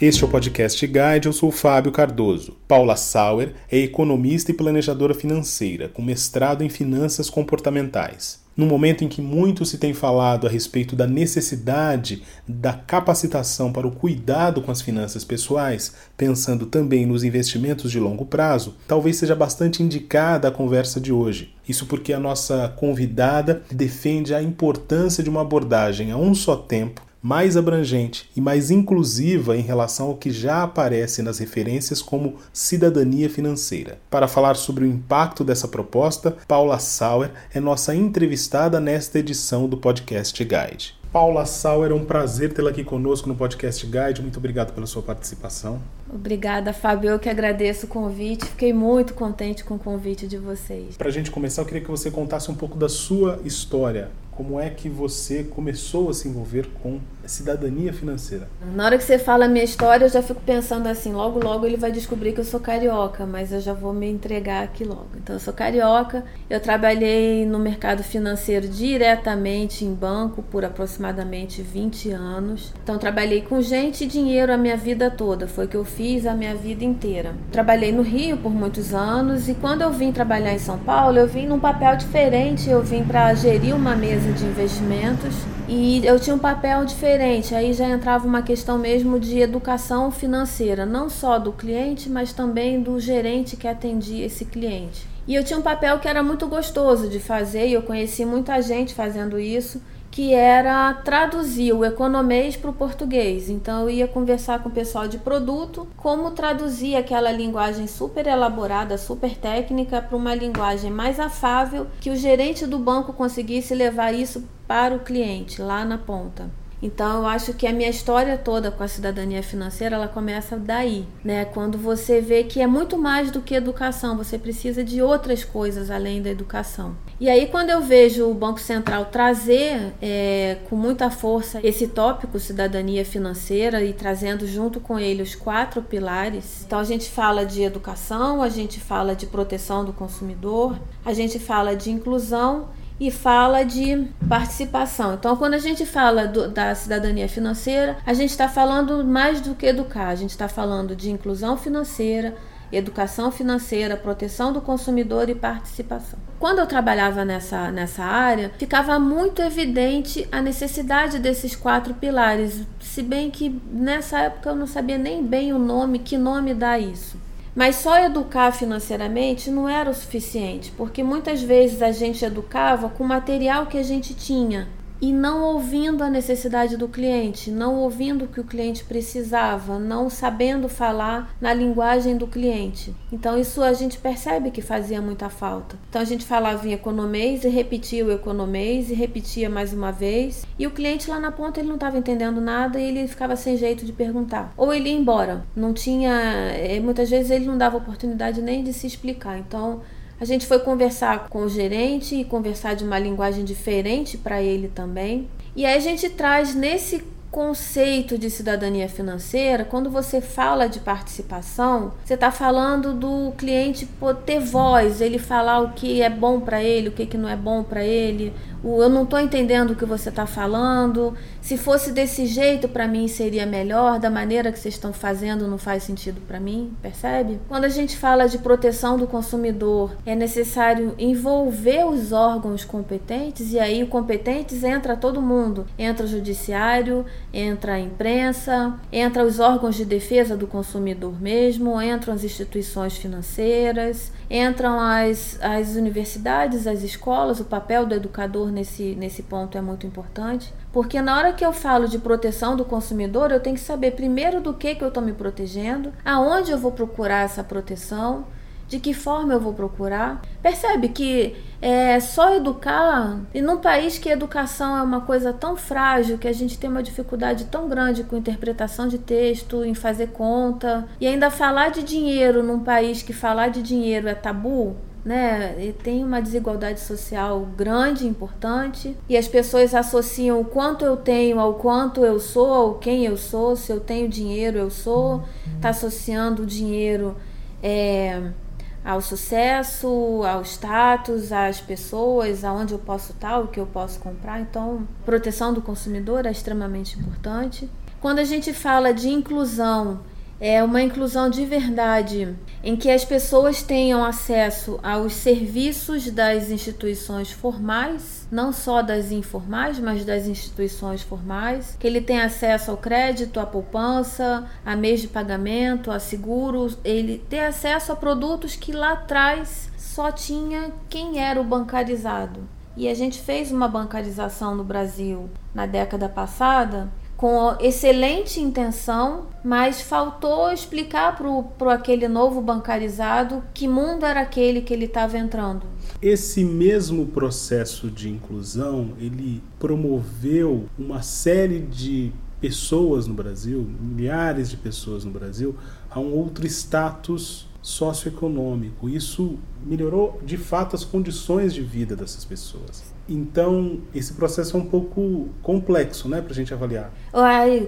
Este é o Podcast Guide, eu sou Fábio Cardoso. Paula Sauer é economista e planejadora financeira, com mestrado em finanças comportamentais. No momento em que muito se tem falado a respeito da necessidade da capacitação para o cuidado com as finanças pessoais, pensando também nos investimentos de longo prazo, talvez seja bastante indicada a conversa de hoje. Isso porque a nossa convidada defende a importância de uma abordagem a um só tempo mais abrangente e mais inclusiva em relação ao que já aparece nas referências como cidadania financeira. Para falar sobre o impacto dessa proposta, Paula Sauer é nossa entrevistada nesta edição do Podcast Guide. Paula Sauer, é um prazer tê-la aqui conosco no Podcast Guide. Muito obrigado pela sua participação. Obrigada, Fábio. Eu que agradeço o convite. Fiquei muito contente com o convite de vocês. Para a gente começar, eu queria que você contasse um pouco da sua história como é que você começou a se envolver com cidadania financeira? Na hora que você fala a minha história, eu já fico pensando assim, logo logo ele vai descobrir que eu sou carioca, mas eu já vou me entregar aqui logo. Então eu sou carioca, eu trabalhei no mercado financeiro diretamente em banco por aproximadamente 20 anos. Então trabalhei com gente e dinheiro a minha vida toda, foi o que eu fiz a minha vida inteira. Trabalhei no Rio por muitos anos e quando eu vim trabalhar em São Paulo, eu vim num papel diferente, eu vim para gerir uma mesa de investimentos e eu tinha um papel diferente. Aí já entrava uma questão mesmo de educação financeira, não só do cliente, mas também do gerente que atendia esse cliente. E eu tinha um papel que era muito gostoso de fazer e eu conheci muita gente fazendo isso que era traduzir o economês para o português. Então eu ia conversar com o pessoal de produto, como traduzir aquela linguagem super elaborada, super técnica para uma linguagem mais afável que o gerente do banco conseguisse levar isso para o cliente lá na ponta. Então eu acho que a minha história toda com a cidadania financeira ela começa daí, né? Quando você vê que é muito mais do que educação, você precisa de outras coisas além da educação. E aí quando eu vejo o Banco Central trazer é, com muita força esse tópico cidadania financeira e trazendo junto com ele os quatro pilares, então a gente fala de educação, a gente fala de proteção do consumidor, a gente fala de inclusão e fala de participação. Então, quando a gente fala do, da cidadania financeira, a gente está falando mais do que educar, a gente está falando de inclusão financeira, educação financeira, proteção do consumidor e participação. Quando eu trabalhava nessa, nessa área, ficava muito evidente a necessidade desses quatro pilares, se bem que nessa época eu não sabia nem bem o nome, que nome dá isso. Mas só educar financeiramente não era o suficiente, porque muitas vezes a gente educava com o material que a gente tinha e não ouvindo a necessidade do cliente, não ouvindo o que o cliente precisava, não sabendo falar na linguagem do cliente. Então isso a gente percebe que fazia muita falta. Então a gente falava em economês e repetia o economês e repetia mais uma vez, e o cliente lá na ponta ele não estava entendendo nada e ele ficava sem jeito de perguntar. Ou ele ia embora, não tinha, eh, muitas vezes ele não dava oportunidade nem de se explicar. Então a gente foi conversar com o gerente e conversar de uma linguagem diferente para ele também. E aí a gente traz nesse conceito de cidadania financeira, quando você fala de participação, você está falando do cliente ter voz, ele falar o que é bom para ele, o que, que não é bom para ele, o eu não estou entendendo o que você está falando. Se fosse desse jeito, para mim seria melhor. Da maneira que vocês estão fazendo, não faz sentido para mim, percebe? Quando a gente fala de proteção do consumidor, é necessário envolver os órgãos competentes, e aí, competentes entra todo mundo: entra o judiciário, entra a imprensa, entra os órgãos de defesa do consumidor mesmo, entram as instituições financeiras, entram as, as universidades, as escolas, o papel do educador nesse, nesse ponto é muito importante, porque na hora que eu falo de proteção do consumidor, eu tenho que saber primeiro do que, que eu estou me protegendo, aonde eu vou procurar essa proteção, de que forma eu vou procurar. Percebe que é só educar, e num país que a educação é uma coisa tão frágil, que a gente tem uma dificuldade tão grande com interpretação de texto, em fazer conta, e ainda falar de dinheiro num país que falar de dinheiro é tabu, né? E tem uma desigualdade social grande, importante, e as pessoas associam o quanto eu tenho ao quanto eu sou, ao quem eu sou. Se eu tenho dinheiro, eu sou. Está associando o dinheiro é, ao sucesso, ao status, às pessoas, aonde eu posso estar, o que eu posso comprar. Então, proteção do consumidor é extremamente importante. Quando a gente fala de inclusão, é uma inclusão de verdade, em que as pessoas tenham acesso aos serviços das instituições formais, não só das informais, mas das instituições formais, que ele tenha acesso ao crédito, à poupança, a meios de pagamento, a seguros, ele ter acesso a produtos que lá atrás só tinha quem era o bancarizado. E a gente fez uma bancarização no Brasil na década passada com excelente intenção, mas faltou explicar para aquele novo bancarizado que mundo era aquele que ele estava entrando. Esse mesmo processo de inclusão, ele promoveu uma série de pessoas no Brasil, milhares de pessoas no Brasil, a um outro status socioeconômico. Isso melhorou de fato as condições de vida dessas pessoas. Então, esse processo é um pouco complexo, né, para a gente avaliar.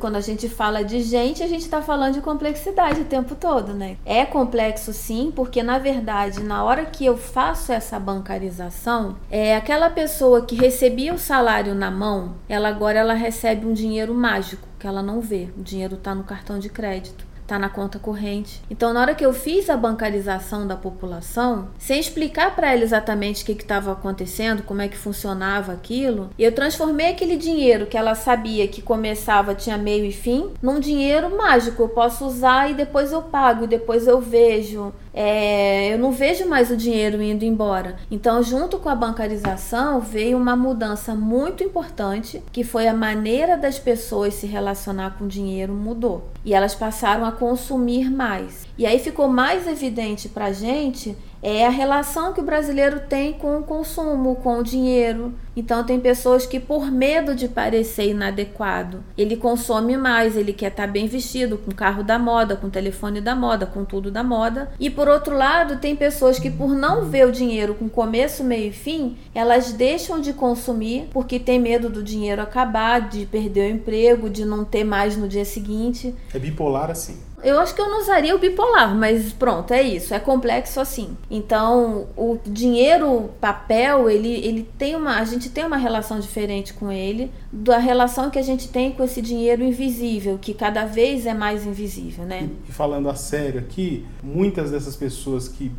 Quando a gente fala de gente, a gente está falando de complexidade o tempo todo, né? É complexo sim, porque na verdade, na hora que eu faço essa bancarização, é aquela pessoa que recebia o salário na mão, ela agora ela recebe um dinheiro mágico que ela não vê. O dinheiro está no cartão de crédito tá na conta corrente. Então, na hora que eu fiz a bancarização da população, sem explicar para ela exatamente o que estava acontecendo, como é que funcionava aquilo, eu transformei aquele dinheiro que ela sabia que começava, tinha meio e fim, num dinheiro mágico. Eu posso usar e depois eu pago, e depois eu vejo é, eu não vejo mais o dinheiro indo embora. Então, junto com a bancarização, veio uma mudança muito importante, que foi a maneira das pessoas se relacionar com o dinheiro mudou. E elas passaram a consumir mais. E aí ficou mais evidente para gente é a relação que o brasileiro tem com o consumo, com o dinheiro. Então tem pessoas que por medo de parecer inadequado, ele consome mais, ele quer estar tá bem vestido, com carro da moda, com telefone da moda, com tudo da moda. E por outro lado, tem pessoas que por não ver o dinheiro com começo, meio e fim, elas deixam de consumir porque tem medo do dinheiro acabar, de perder o emprego, de não ter mais no dia seguinte. É bipolar assim. Eu acho que eu não usaria o bipolar, mas pronto, é isso, é complexo assim. Então, o dinheiro, papel, ele, ele tem uma. A gente tem uma relação diferente com ele da relação que a gente tem com esse dinheiro invisível, que cada vez é mais invisível, né? E, falando a sério aqui, muitas dessas pessoas que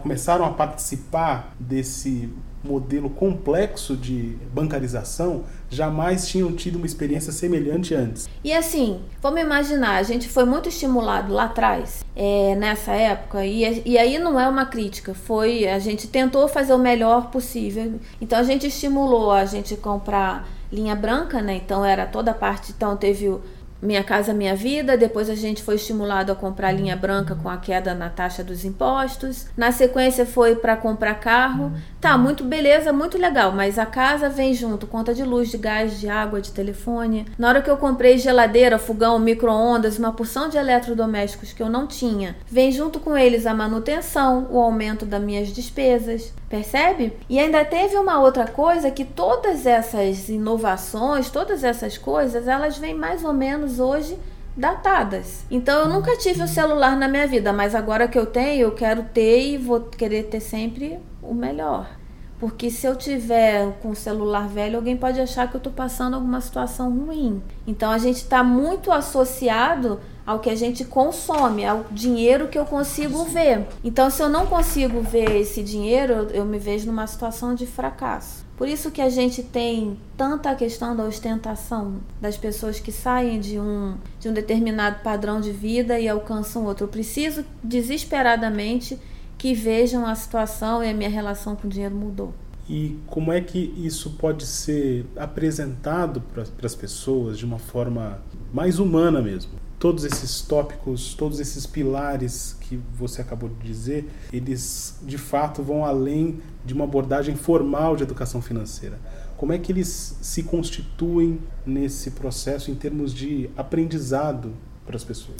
começaram a participar desse modelo complexo de bancarização jamais tinham tido uma experiência semelhante antes. E assim, vamos imaginar, a gente foi muito estimulado lá atrás, é, nessa época, e, e aí não é uma crítica, foi a gente tentou fazer o melhor possível. Então a gente estimulou a gente comprar linha branca, né? Então era toda a parte, então teve o minha Casa Minha Vida. Depois a gente foi estimulado a comprar linha branca com a queda na taxa dos impostos. Na sequência foi para comprar carro. Tá, muito beleza, muito legal, mas a casa vem junto, conta de luz, de gás, de água, de telefone. Na hora que eu comprei geladeira, fogão, micro-ondas, uma porção de eletrodomésticos que eu não tinha, vem junto com eles a manutenção, o aumento das minhas despesas. Percebe? E ainda teve uma outra coisa que todas essas inovações, todas essas coisas, elas vêm mais ou menos hoje datadas. Então eu nunca tive o celular na minha vida, mas agora que eu tenho, eu quero ter e vou querer ter sempre o melhor. Porque se eu tiver com o celular velho, alguém pode achar que eu estou passando alguma situação ruim. Então a gente está muito associado ao que a gente consome, ao dinheiro que eu consigo ver. Então, se eu não consigo ver esse dinheiro, eu me vejo numa situação de fracasso. Por isso que a gente tem tanta questão da ostentação das pessoas que saem de um, de um determinado padrão de vida e alcançam outro. Eu preciso desesperadamente que vejam a situação e a minha relação com o dinheiro mudou. E como é que isso pode ser apresentado para as pessoas de uma forma mais humana mesmo? Todos esses tópicos, todos esses pilares que você acabou de dizer, eles de fato vão além de uma abordagem formal de educação financeira. Como é que eles se constituem nesse processo em termos de aprendizado para as pessoas?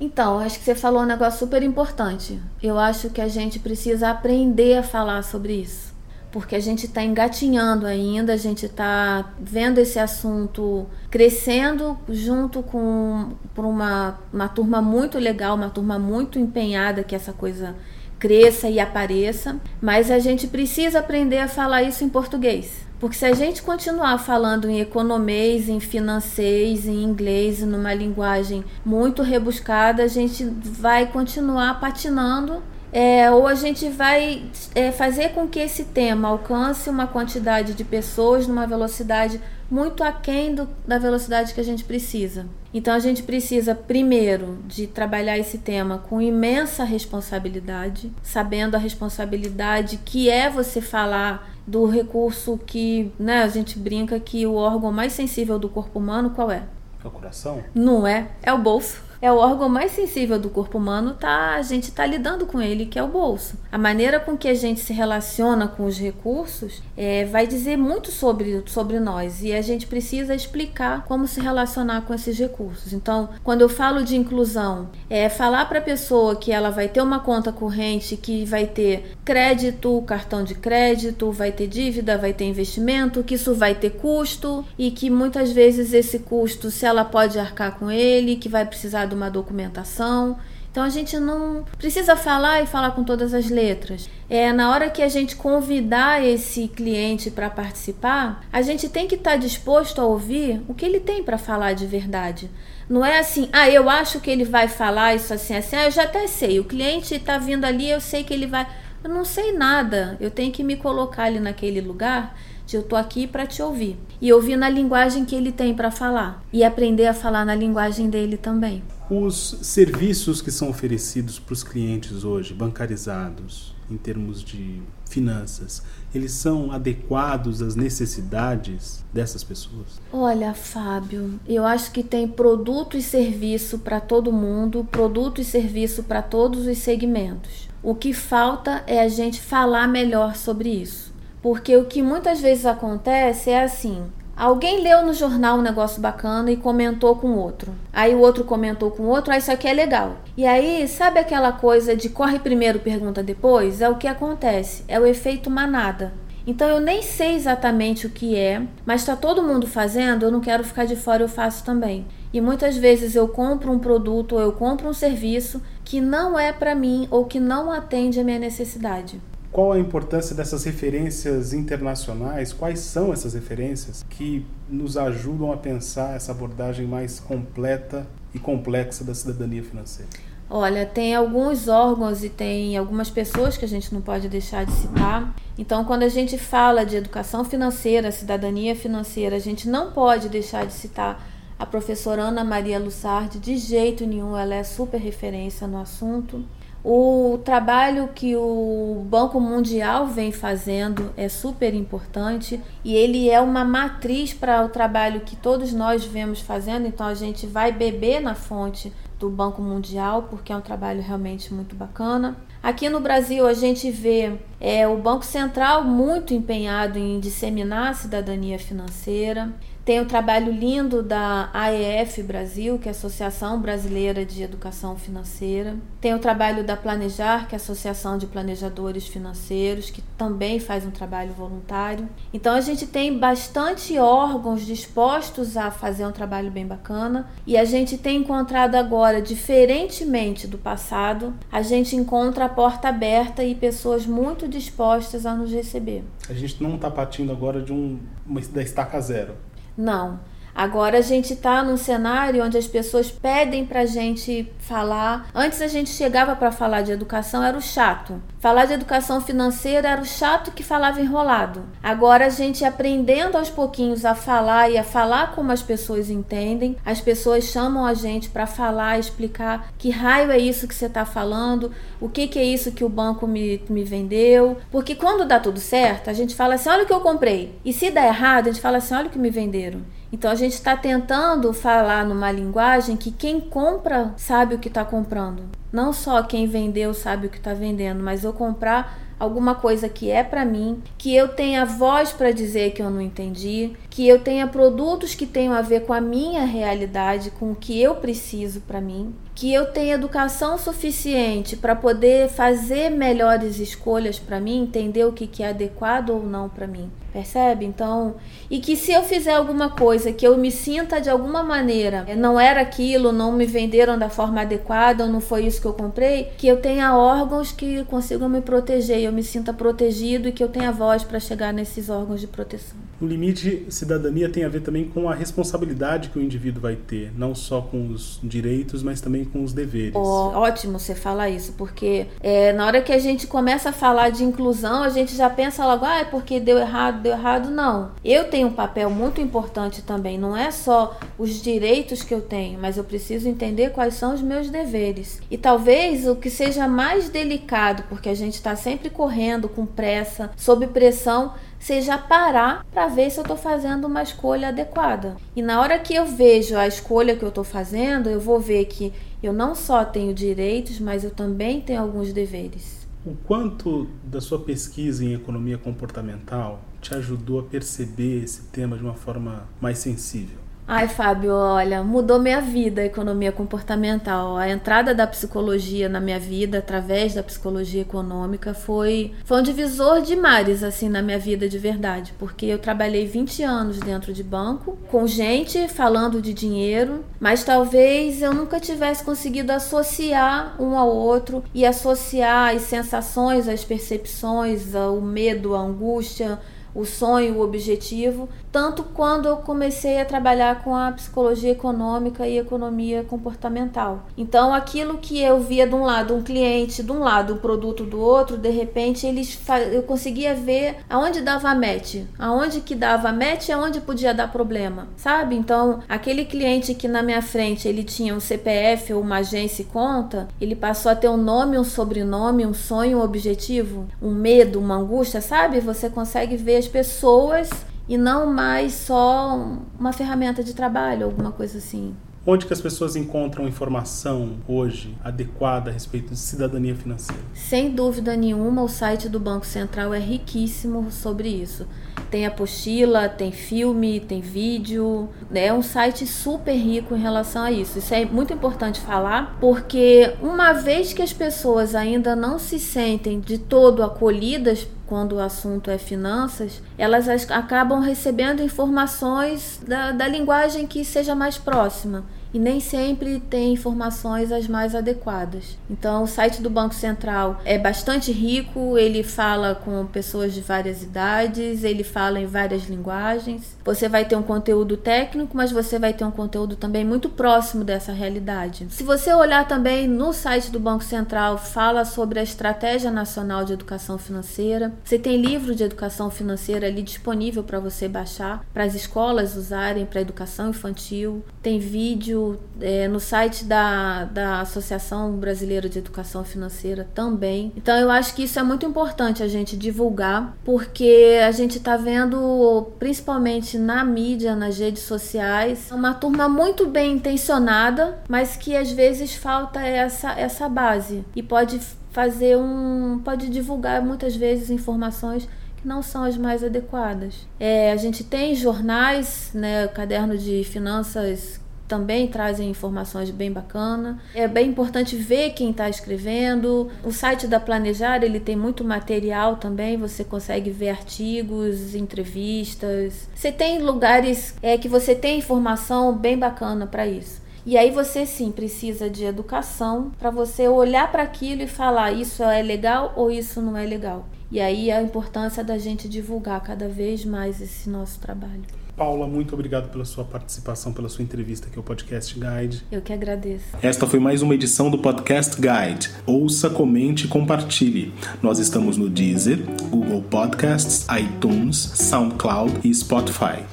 Então, acho que você falou um negócio super importante. Eu acho que a gente precisa aprender a falar sobre isso. Porque a gente está engatinhando ainda, a gente está vendo esse assunto crescendo junto com por uma, uma turma muito legal, uma turma muito empenhada que essa coisa cresça e apareça, mas a gente precisa aprender a falar isso em português. Porque se a gente continuar falando em economês, em financês, em inglês, numa linguagem muito rebuscada, a gente vai continuar patinando é, ou a gente vai é, fazer com que esse tema alcance uma quantidade de pessoas numa velocidade muito aquém do, da velocidade que a gente precisa. Então a gente precisa, primeiro, de trabalhar esse tema com imensa responsabilidade, sabendo a responsabilidade que é você falar do recurso que, né, a gente brinca que o órgão mais sensível do corpo humano qual é? É o coração? Não é, é o bolso é o órgão mais sensível do corpo humano, tá, a gente está lidando com ele, que é o bolso. A maneira com que a gente se relaciona com os recursos é, vai dizer muito sobre, sobre nós e a gente precisa explicar como se relacionar com esses recursos. Então, quando eu falo de inclusão, é falar para a pessoa que ela vai ter uma conta corrente que vai ter crédito, cartão de crédito, vai ter dívida, vai ter investimento, que isso vai ter custo e que muitas vezes esse custo, se ela pode arcar com ele, que vai precisar de uma documentação. Então a gente não precisa falar e falar com todas as letras. É na hora que a gente convidar esse cliente para participar, a gente tem que estar tá disposto a ouvir o que ele tem para falar de verdade. Não é assim, ah, eu acho que ele vai falar isso assim, assim, ah, eu já até sei. O cliente está vindo ali, eu sei que ele vai. Eu não sei nada. Eu tenho que me colocar ali naquele lugar de eu tô aqui para te ouvir e ouvir na linguagem que ele tem para falar e aprender a falar na linguagem dele também. Os serviços que são oferecidos para os clientes hoje, bancarizados, em termos de finanças, eles são adequados às necessidades dessas pessoas? Olha, Fábio, eu acho que tem produto e serviço para todo mundo, produto e serviço para todos os segmentos. O que falta é a gente falar melhor sobre isso. Porque o que muitas vezes acontece é assim: Alguém leu no jornal um negócio bacana e comentou com outro. Aí o outro comentou com outro, ah, isso aqui é legal. E aí, sabe aquela coisa de corre primeiro, pergunta depois? É o que acontece, é o efeito manada. Então eu nem sei exatamente o que é, mas está todo mundo fazendo, eu não quero ficar de fora, eu faço também. E muitas vezes eu compro um produto ou eu compro um serviço que não é para mim ou que não atende a minha necessidade. Qual a importância dessas referências internacionais? Quais são essas referências que nos ajudam a pensar essa abordagem mais completa e complexa da cidadania financeira? Olha, tem alguns órgãos e tem algumas pessoas que a gente não pode deixar de citar. Então, quando a gente fala de educação financeira, cidadania financeira, a gente não pode deixar de citar a professora Ana Maria Lussardi, de jeito nenhum, ela é super referência no assunto. O trabalho que o Banco Mundial vem fazendo é super importante e ele é uma matriz para o trabalho que todos nós vemos fazendo, então a gente vai beber na fonte do Banco Mundial, porque é um trabalho realmente muito bacana. Aqui no Brasil, a gente vê é, o Banco Central muito empenhado em disseminar a cidadania financeira. Tem o trabalho lindo da AEF Brasil, que é a Associação Brasileira de Educação Financeira. Tem o trabalho da Planejar, que é a Associação de Planejadores Financeiros, que também faz um trabalho voluntário. Então a gente tem bastante órgãos dispostos a fazer um trabalho bem bacana e a gente tem encontrado agora, diferentemente do passado, a gente encontra a porta aberta e pessoas muito dispostas a nos receber. A gente não está partindo agora de um, uma, da estaca zero. Não. Agora a gente está num cenário onde as pessoas pedem para a gente falar. Antes a gente chegava para falar de educação, era o chato. Falar de educação financeira era o chato que falava enrolado. Agora a gente aprendendo aos pouquinhos a falar e a falar como as pessoas entendem, as pessoas chamam a gente para falar, explicar que raio é isso que você está falando, o que, que é isso que o banco me, me vendeu. Porque quando dá tudo certo, a gente fala assim: olha o que eu comprei. E se dá errado, a gente fala assim: olha o que me venderam. Então a gente está tentando falar numa linguagem que quem compra sabe o que está comprando. Não só quem vendeu sabe o que está vendendo, mas eu comprar alguma coisa que é para mim, que eu tenha voz para dizer que eu não entendi, que eu tenha produtos que tenham a ver com a minha realidade, com o que eu preciso para mim, que eu tenha educação suficiente para poder fazer melhores escolhas para mim, entender o que, que é adequado ou não para mim. Percebe? Então, e que se eu fizer alguma coisa que eu me sinta de alguma maneira, não era aquilo, não me venderam da forma adequada, ou não foi isso que eu comprei, que eu tenha órgãos que consigam me proteger, eu me sinta protegido e que eu tenha voz para chegar nesses órgãos de proteção. O limite cidadania tem a ver também com a responsabilidade que o indivíduo vai ter, não só com os direitos, mas também com os deveres. Oh, ótimo você falar isso, porque é, na hora que a gente começa a falar de inclusão, a gente já pensa logo, ah, é porque deu errado, deu errado. Não. Eu tenho um papel muito importante também. Não é só os direitos que eu tenho, mas eu preciso entender quais são os meus deveres. E talvez o que seja mais delicado, porque a gente está sempre correndo com pressa, sob pressão, seja parar para ver se eu estou fazendo uma escolha adequada. E na hora que eu vejo a escolha que eu estou fazendo, eu vou ver que eu não só tenho direitos, mas eu também tenho alguns deveres. O quanto da sua pesquisa em economia comportamental te ajudou a perceber esse tema de uma forma mais sensível? Ai, Fábio, olha, mudou minha vida a economia comportamental. A entrada da psicologia na minha vida através da psicologia econômica foi foi um divisor de mares assim na minha vida de verdade, porque eu trabalhei 20 anos dentro de banco, com gente falando de dinheiro, mas talvez eu nunca tivesse conseguido associar um ao outro e associar as sensações, as percepções, o medo, a angústia, o sonho, o objetivo, tanto quando eu comecei a trabalhar com a psicologia econômica e economia comportamental. Então, aquilo que eu via de um lado um cliente, de um lado um produto do outro, de repente eles eu conseguia ver aonde dava match, aonde que dava match e aonde podia dar problema, sabe? Então, aquele cliente que na minha frente ele tinha um CPF ou uma agência e conta, ele passou a ter um nome, um sobrenome, um sonho, um objetivo, um medo, uma angústia, sabe? Você consegue ver as pessoas e não mais só uma ferramenta de trabalho, alguma coisa assim. Onde que as pessoas encontram informação hoje adequada a respeito de cidadania financeira? Sem dúvida nenhuma, o site do Banco Central é riquíssimo sobre isso. Tem apostila, tem filme, tem vídeo. É um site super rico em relação a isso. Isso é muito importante falar, porque uma vez que as pessoas ainda não se sentem de todo acolhidas quando o assunto é finanças, elas acabam recebendo informações da, da linguagem que seja mais próxima e nem sempre tem informações as mais adequadas. Então, o site do Banco Central é bastante rico, ele fala com pessoas de várias idades, ele fala em várias linguagens. Você vai ter um conteúdo técnico, mas você vai ter um conteúdo também muito próximo dessa realidade. Se você olhar também no site do Banco Central, fala sobre a Estratégia Nacional de Educação Financeira. Você tem livro de educação financeira ali disponível para você baixar, para as escolas usarem para educação infantil. Tem vídeo é, no site da, da Associação Brasileira de Educação Financeira também. Então eu acho que isso é muito importante a gente divulgar, porque a gente está vendo, principalmente na mídia, nas redes sociais, uma turma muito bem intencionada, mas que às vezes falta essa, essa base e pode fazer um. pode divulgar muitas vezes informações não são as mais adequadas. É, a gente tem jornais, né, caderno de finanças também trazem informações bem bacana. É bem importante ver quem está escrevendo. O site da Planejar ele tem muito material também. Você consegue ver artigos, entrevistas. Você tem lugares é, que você tem informação bem bacana para isso. E aí você sim precisa de educação para você olhar para aquilo e falar isso é legal ou isso não é legal. E aí a importância da gente divulgar cada vez mais esse nosso trabalho. Paula, muito obrigado pela sua participação, pela sua entrevista aqui ao Podcast Guide. Eu que agradeço. Esta foi mais uma edição do Podcast Guide. Ouça, comente e compartilhe. Nós estamos no Deezer, Google Podcasts, iTunes, SoundCloud e Spotify.